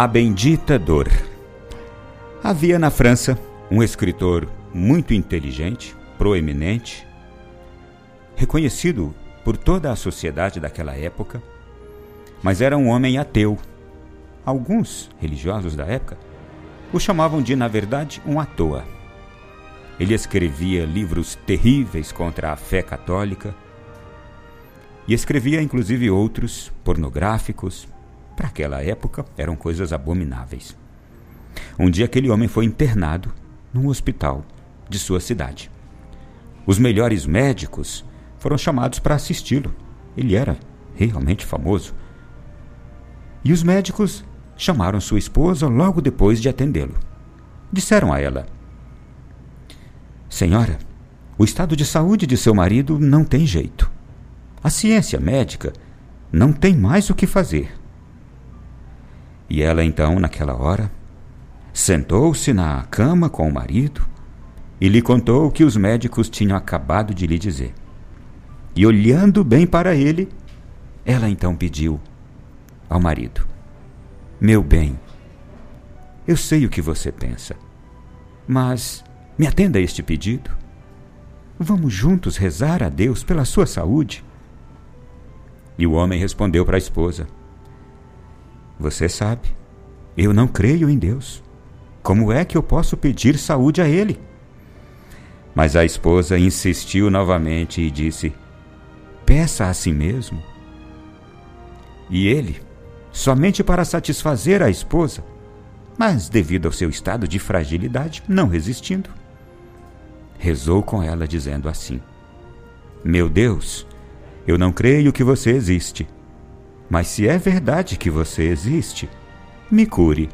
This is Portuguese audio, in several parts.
A Bendita Dor. Havia na França um escritor muito inteligente, proeminente, reconhecido por toda a sociedade daquela época, mas era um homem ateu. Alguns religiosos da época o chamavam de, na verdade, um à toa. Ele escrevia livros terríveis contra a fé católica e escrevia inclusive outros pornográficos, para aquela época, eram coisas abomináveis. Um dia aquele homem foi internado num hospital de sua cidade. Os melhores médicos foram chamados para assisti-lo. Ele era realmente famoso. E os médicos chamaram sua esposa logo depois de atendê-lo. Disseram a ela: Senhora, o estado de saúde de seu marido não tem jeito. A ciência médica não tem mais o que fazer. E ela então, naquela hora, sentou-se na cama com o marido e lhe contou o que os médicos tinham acabado de lhe dizer. E olhando bem para ele, ela então pediu ao marido: Meu bem, eu sei o que você pensa, mas me atenda a este pedido. Vamos juntos rezar a Deus pela sua saúde. E o homem respondeu para a esposa: você sabe, eu não creio em Deus. Como é que eu posso pedir saúde a Ele? Mas a esposa insistiu novamente e disse: Peça a si mesmo. E ele, somente para satisfazer a esposa, mas devido ao seu estado de fragilidade, não resistindo, rezou com ela, dizendo assim: Meu Deus, eu não creio que você existe mas se é verdade que você existe, me cure.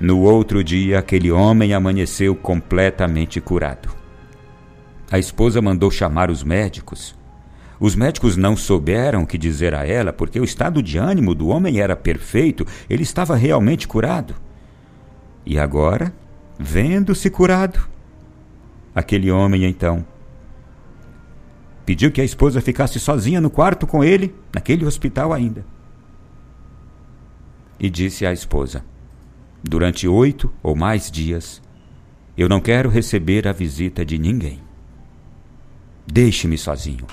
No outro dia, aquele homem amanheceu completamente curado. A esposa mandou chamar os médicos. Os médicos não souberam o que dizer a ela, porque o estado de ânimo do homem era perfeito, ele estava realmente curado. E agora, vendo-se curado, aquele homem então Pediu que a esposa ficasse sozinha no quarto com ele, naquele hospital ainda. E disse à esposa: Durante oito ou mais dias, eu não quero receber a visita de ninguém. Deixe-me sozinho.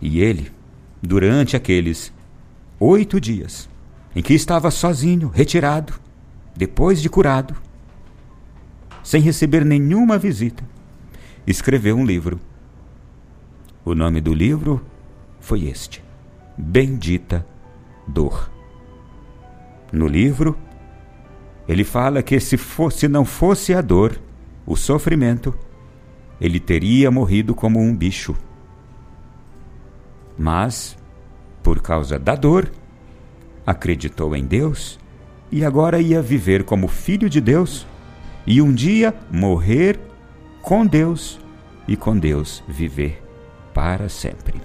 E ele, durante aqueles oito dias, em que estava sozinho, retirado, depois de curado, sem receber nenhuma visita, escreveu um livro o nome do livro foi este: Bendita Dor. No livro, ele fala que se fosse não fosse a dor, o sofrimento, ele teria morrido como um bicho. Mas, por causa da dor, acreditou em Deus e agora ia viver como filho de Deus e um dia morrer com Deus e com Deus viver para sempre.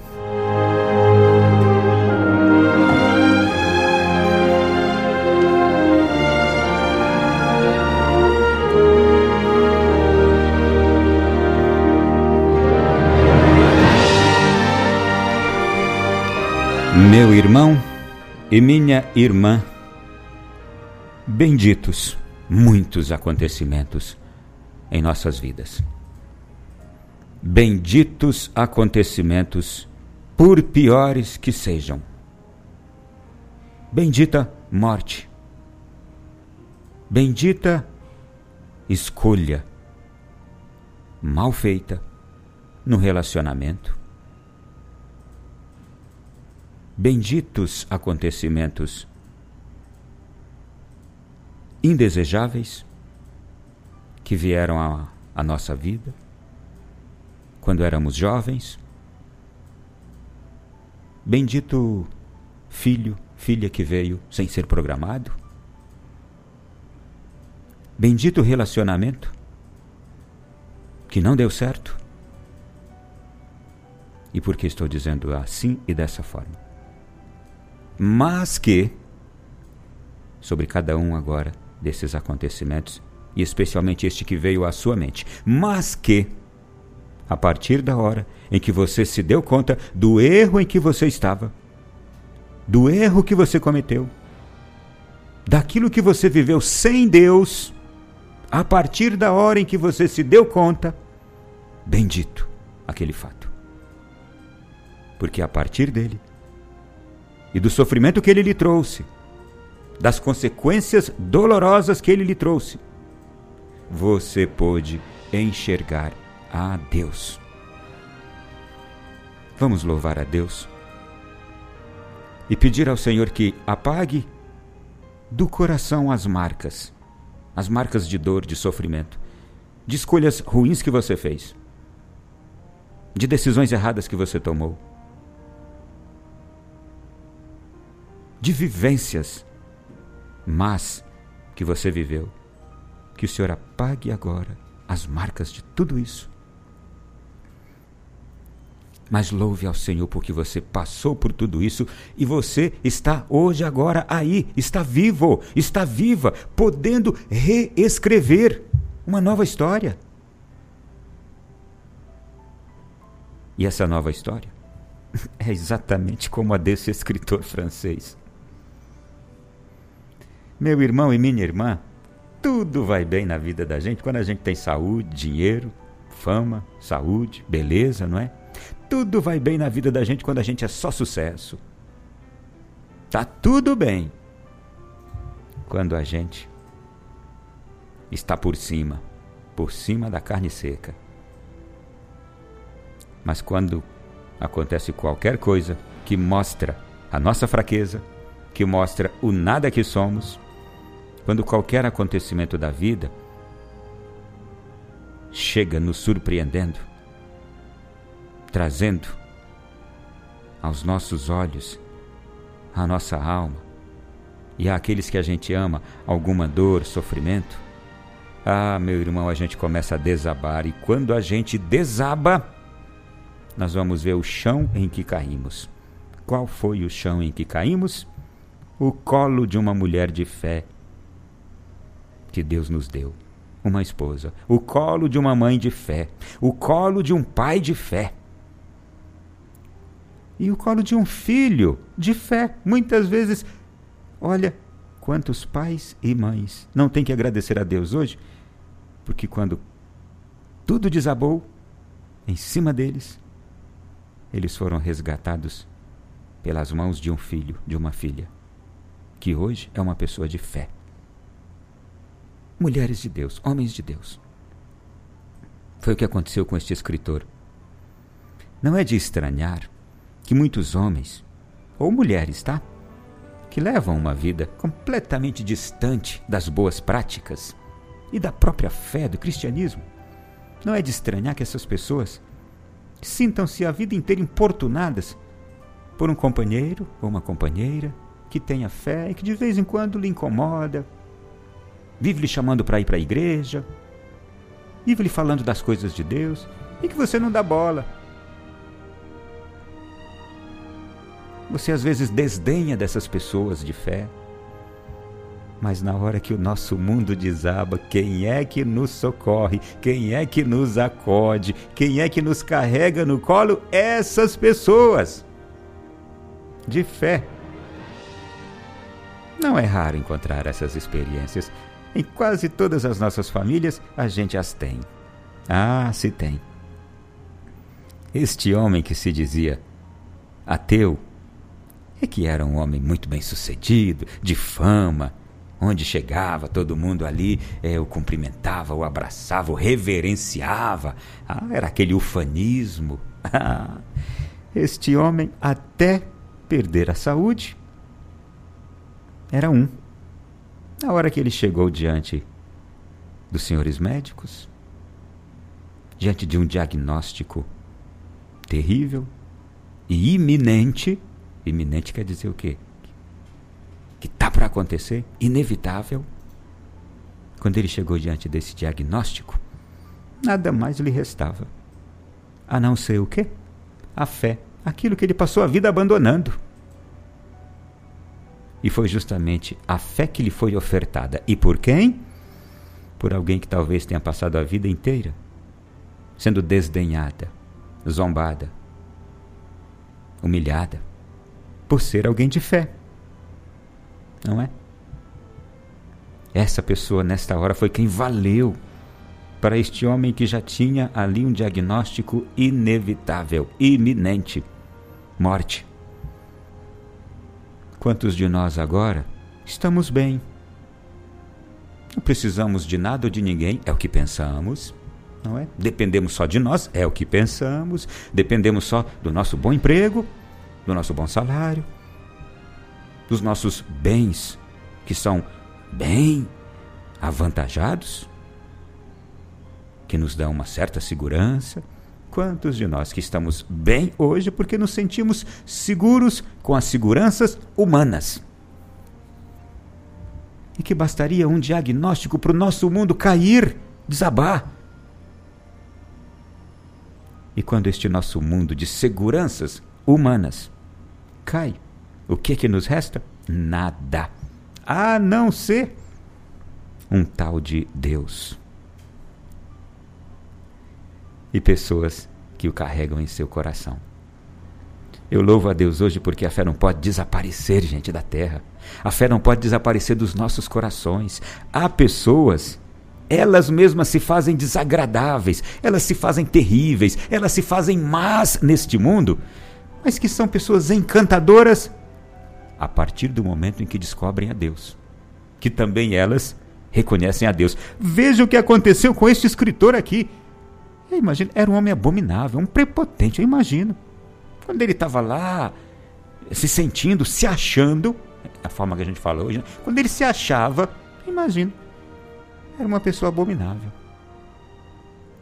Meu irmão e minha irmã, benditos muitos acontecimentos em nossas vidas benditos acontecimentos, por piores que sejam. Bendita morte. Bendita escolha mal feita no relacionamento. Benditos acontecimentos indesejáveis que vieram à, nossa vida quando éramos jovens. Bendito filho, filha que veio sem ser programado. Bendito relacionamento que não deu certo. E por que estou dizendo assim e dessa forma? Mas que, sobre cada um agora desses acontecimentos, e especialmente este que veio à sua mente, mas que a partir da hora em que você se deu conta do erro em que você estava, do erro que você cometeu, daquilo que você viveu sem Deus, a partir da hora em que você se deu conta, bendito aquele fato. Porque a partir dele e do sofrimento que ele lhe trouxe, das consequências dolorosas que ele lhe trouxe, você pôde enxergar a Deus. Vamos louvar a Deus e pedir ao Senhor que apague do coração as marcas, as marcas de dor, de sofrimento, de escolhas ruins que você fez, de decisões erradas que você tomou, de vivências más que você viveu. Que o Senhor apague agora as marcas de tudo isso mas louve ao Senhor porque você passou por tudo isso e você está hoje, agora, aí, está vivo, está viva, podendo reescrever uma nova história. E essa nova história é exatamente como a desse escritor francês. Meu irmão e minha irmã, tudo vai bem na vida da gente quando a gente tem saúde, dinheiro, fama, saúde, beleza, não é? Tudo vai bem na vida da gente quando a gente é só sucesso. Tá tudo bem quando a gente está por cima, por cima da carne seca. Mas quando acontece qualquer coisa que mostra a nossa fraqueza, que mostra o nada que somos, quando qualquer acontecimento da vida chega nos surpreendendo, trazendo aos nossos olhos, à nossa alma e àqueles que a gente ama alguma dor, sofrimento, ah, meu irmão, a gente começa a desabar e quando a gente desaba, nós vamos ver o chão em que caímos. Qual foi o chão em que caímos? O colo de uma mulher de fé que Deus nos deu, uma esposa. O colo de uma mãe de fé. O colo de um pai de fé e o colo de um filho de fé. Muitas vezes, olha, quantos pais e mães não têm que agradecer a Deus hoje, porque quando tudo desabou em cima deles, eles foram resgatados pelas mãos de um filho, de uma filha, que hoje é uma pessoa de fé. Mulheres de Deus, homens de Deus. Foi o que aconteceu com este escritor. Não é de estranhar que muitos homens, ou mulheres, tá? Que levam uma vida completamente distante das boas práticas e da própria fé do cristianismo. Não é de estranhar que essas pessoas sintam-se a vida inteira importunadas por um companheiro ou uma companheira que tenha fé e que de vez em quando lhe incomoda, vive lhe chamando para ir para a igreja, vive lhe falando das coisas de Deus e que você não dá bola. Você às vezes desdenha dessas pessoas de fé. Mas na hora que o nosso mundo desaba, quem é que nos socorre? Quem é que nos acode? Quem é que nos carrega no colo? Essas pessoas de fé. Não é raro encontrar essas experiências. Em quase todas as nossas famílias, a gente as tem. Ah, se tem. Este homem que se dizia ateu é que era um homem muito bem sucedido, de fama, onde chegava todo mundo ali, é, o cumprimentava, o abraçava, o reverenciava. Ah, era aquele ufanismo. Este homem, até perder a saúde, era um. Na hora que ele chegou diante dos senhores médicos, diante de um diagnóstico terrível e iminente, Iminente quer dizer o quê? Que está para acontecer, inevitável. Quando ele chegou diante desse diagnóstico, nada mais lhe restava. A não ser o quê? A fé, aquilo que ele passou a vida abandonando. E foi justamente a fé que lhe foi ofertada. E por quem? Por alguém que talvez tenha passado a vida inteira sendo desdenhada, zombada, humilhada por ser alguém de fé. Não é? Essa pessoa, nesta hora, foi quem valeu para este homem que já tinha ali um diagnóstico inevitável, iminente: morte. Quantos de nós agora estamos bem? Não precisamos de nada ou de ninguém, é o que pensamos, não é? Dependemos só de nós, é o que pensamos. Dependemos só do nosso bom emprego, do nosso bom salário, dos nossos bens, que são bem avantajados que nos dão uma certa segurança. Quantos de nós que estamos bem hoje porque nos sentimos seguros com as seguranças humanas? E que bastaria um diagnóstico para o nosso mundo cair, desabar. E quando este nosso mundo de seguranças humanas cai, o que que nos resta? Nada. A não ser um tal de Deus e pessoas que o carregam em seu coração. Eu louvo a Deus hoje porque a fé não pode desaparecer, gente, da terra. A fé não pode desaparecer dos nossos corações. Há pessoas, elas mesmas se fazem desagradáveis, elas se fazem terríveis, elas se fazem más neste mundo, mas que são pessoas encantadoras a partir do momento em que descobrem a Deus. Que também elas reconhecem a Deus. Veja o que aconteceu com este escritor aqui. Eu imagino, era um homem abominável, um prepotente, eu imagino. Quando ele estava lá, se sentindo, se achando, a forma que a gente fala hoje, né? quando ele se achava, imagino, era uma pessoa abominável.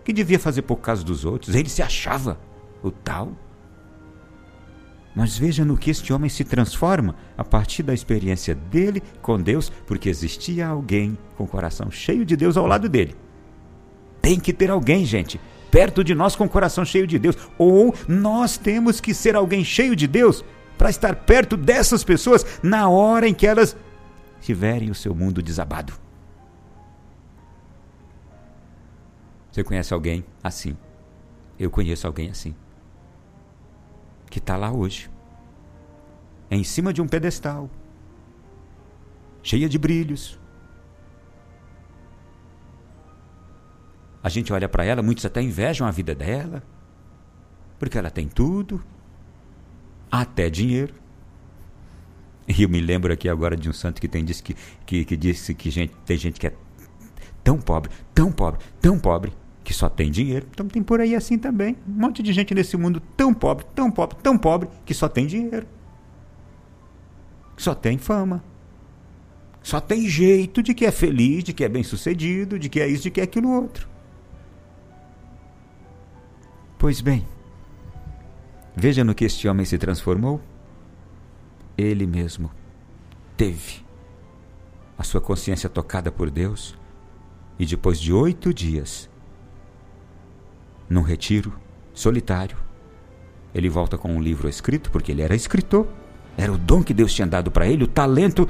Que devia fazer por causa dos outros, ele se achava o tal. Mas veja no que este homem se transforma a partir da experiência dele com Deus, porque existia alguém com o coração cheio de Deus ao lado dele. Tem que ter alguém, gente, perto de nós com o coração cheio de Deus. Ou nós temos que ser alguém cheio de Deus para estar perto dessas pessoas na hora em que elas tiverem o seu mundo desabado. Você conhece alguém assim? Eu conheço alguém assim. Que está lá hoje, em cima de um pedestal, cheia de brilhos, A gente olha para ela, muitos até invejam a vida dela, porque ela tem tudo, até dinheiro. E eu me lembro aqui agora de um santo que tem disse que, que, que disse que gente, tem gente que é tão pobre, tão pobre, tão pobre, que só tem dinheiro. Então tem por aí assim também. Um monte de gente nesse mundo tão pobre, tão pobre, tão pobre, que só tem dinheiro. Que só tem fama. Só tem jeito de que é feliz, de que é bem sucedido, de que é isso, de que é aquilo outro. Pois bem, veja no que este homem se transformou. Ele mesmo teve a sua consciência tocada por Deus e depois de oito dias, num retiro solitário, ele volta com um livro escrito, porque ele era escritor, era o dom que Deus tinha dado para ele, o talento.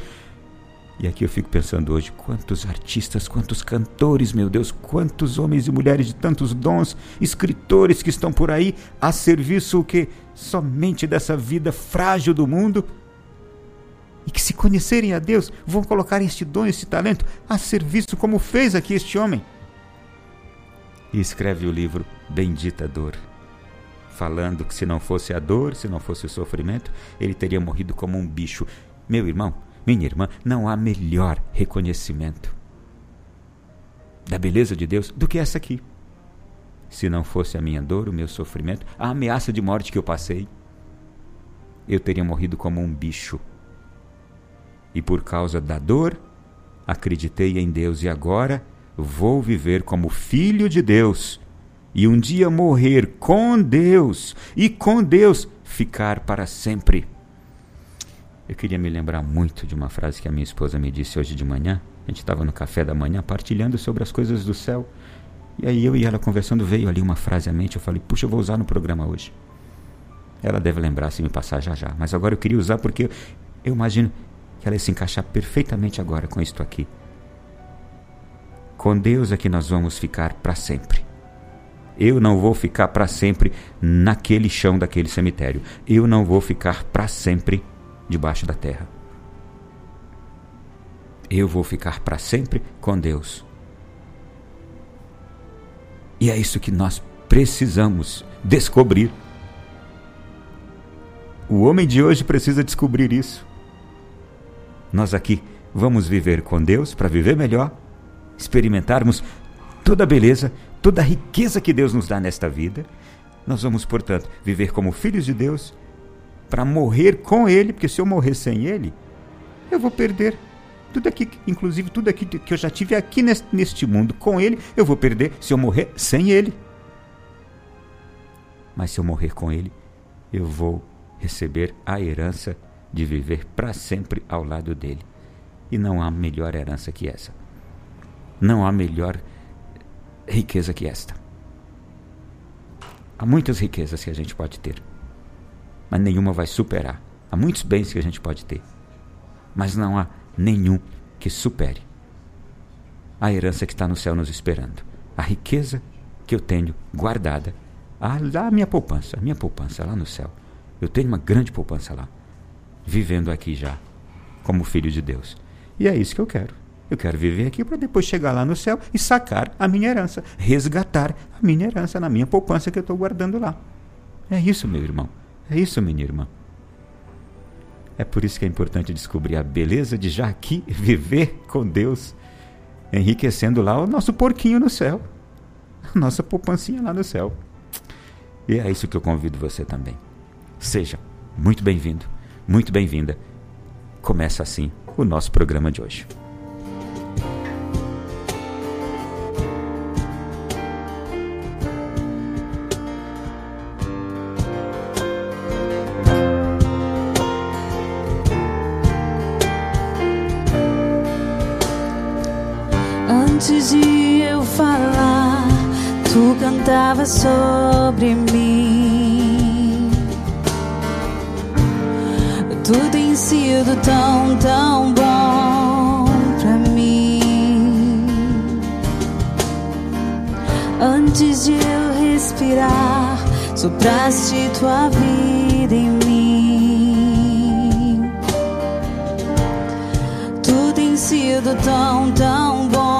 E aqui eu fico pensando hoje, quantos artistas, quantos cantores, meu Deus, quantos homens e mulheres de tantos dons, escritores que estão por aí a serviço o que somente dessa vida frágil do mundo? E que se conhecerem a Deus, vão colocar este dom, este talento a serviço como fez aqui este homem. E escreve o livro Bendita Dor, falando que se não fosse a dor, se não fosse o sofrimento, ele teria morrido como um bicho. Meu irmão, minha irmã, não há melhor reconhecimento da beleza de Deus do que essa aqui. Se não fosse a minha dor, o meu sofrimento, a ameaça de morte que eu passei, eu teria morrido como um bicho. E por causa da dor, acreditei em Deus e agora vou viver como filho de Deus e um dia morrer com Deus e com Deus ficar para sempre. Eu queria me lembrar muito de uma frase que a minha esposa me disse hoje de manhã. A gente estava no café da manhã partilhando sobre as coisas do céu. E aí eu e ela conversando, veio ali uma frase à mente. Eu falei, puxa, eu vou usar no programa hoje. Ela deve lembrar se me passar já já. Mas agora eu queria usar porque eu imagino que ela ia se encaixar perfeitamente agora com isto aqui. Com Deus é que nós vamos ficar para sempre. Eu não vou ficar para sempre naquele chão daquele cemitério. Eu não vou ficar para sempre debaixo da terra. Eu vou ficar para sempre com Deus. E é isso que nós precisamos descobrir. O homem de hoje precisa descobrir isso. Nós aqui vamos viver com Deus para viver melhor, experimentarmos toda a beleza, toda a riqueza que Deus nos dá nesta vida. Nós vamos, portanto, viver como filhos de Deus para morrer com Ele, porque se eu morrer sem Ele, eu vou perder tudo aqui, inclusive tudo aqui que eu já tive aqui neste mundo com Ele, eu vou perder se eu morrer sem Ele. Mas se eu morrer com Ele, eu vou receber a herança de viver para sempre ao lado dele. E não há melhor herança que essa. Não há melhor riqueza que esta. Há muitas riquezas que a gente pode ter, mas nenhuma vai superar. Há muitos bens que a gente pode ter, mas não há nenhum que supere a herança que está no céu nos esperando. A riqueza que eu tenho guardada, a, a minha poupança, a minha poupança lá no céu. Eu tenho uma grande poupança lá, vivendo aqui já, como filho de Deus. E é isso que eu quero. Eu quero viver aqui para depois chegar lá no céu e sacar a minha herança, resgatar a minha herança na minha poupança que eu estou guardando lá. É isso, meu irmão. É isso, minha irmã. É por isso que é importante descobrir a beleza de já aqui viver com Deus, enriquecendo lá o nosso porquinho no céu, a nossa poupancinha lá no céu. E é isso que eu convido você também. Seja muito bem-vindo, muito bem-vinda. Começa assim o nosso programa de hoje. Antes de eu respirar, sopraste tua vida em mim. Tudo tem sido tão, tão bom.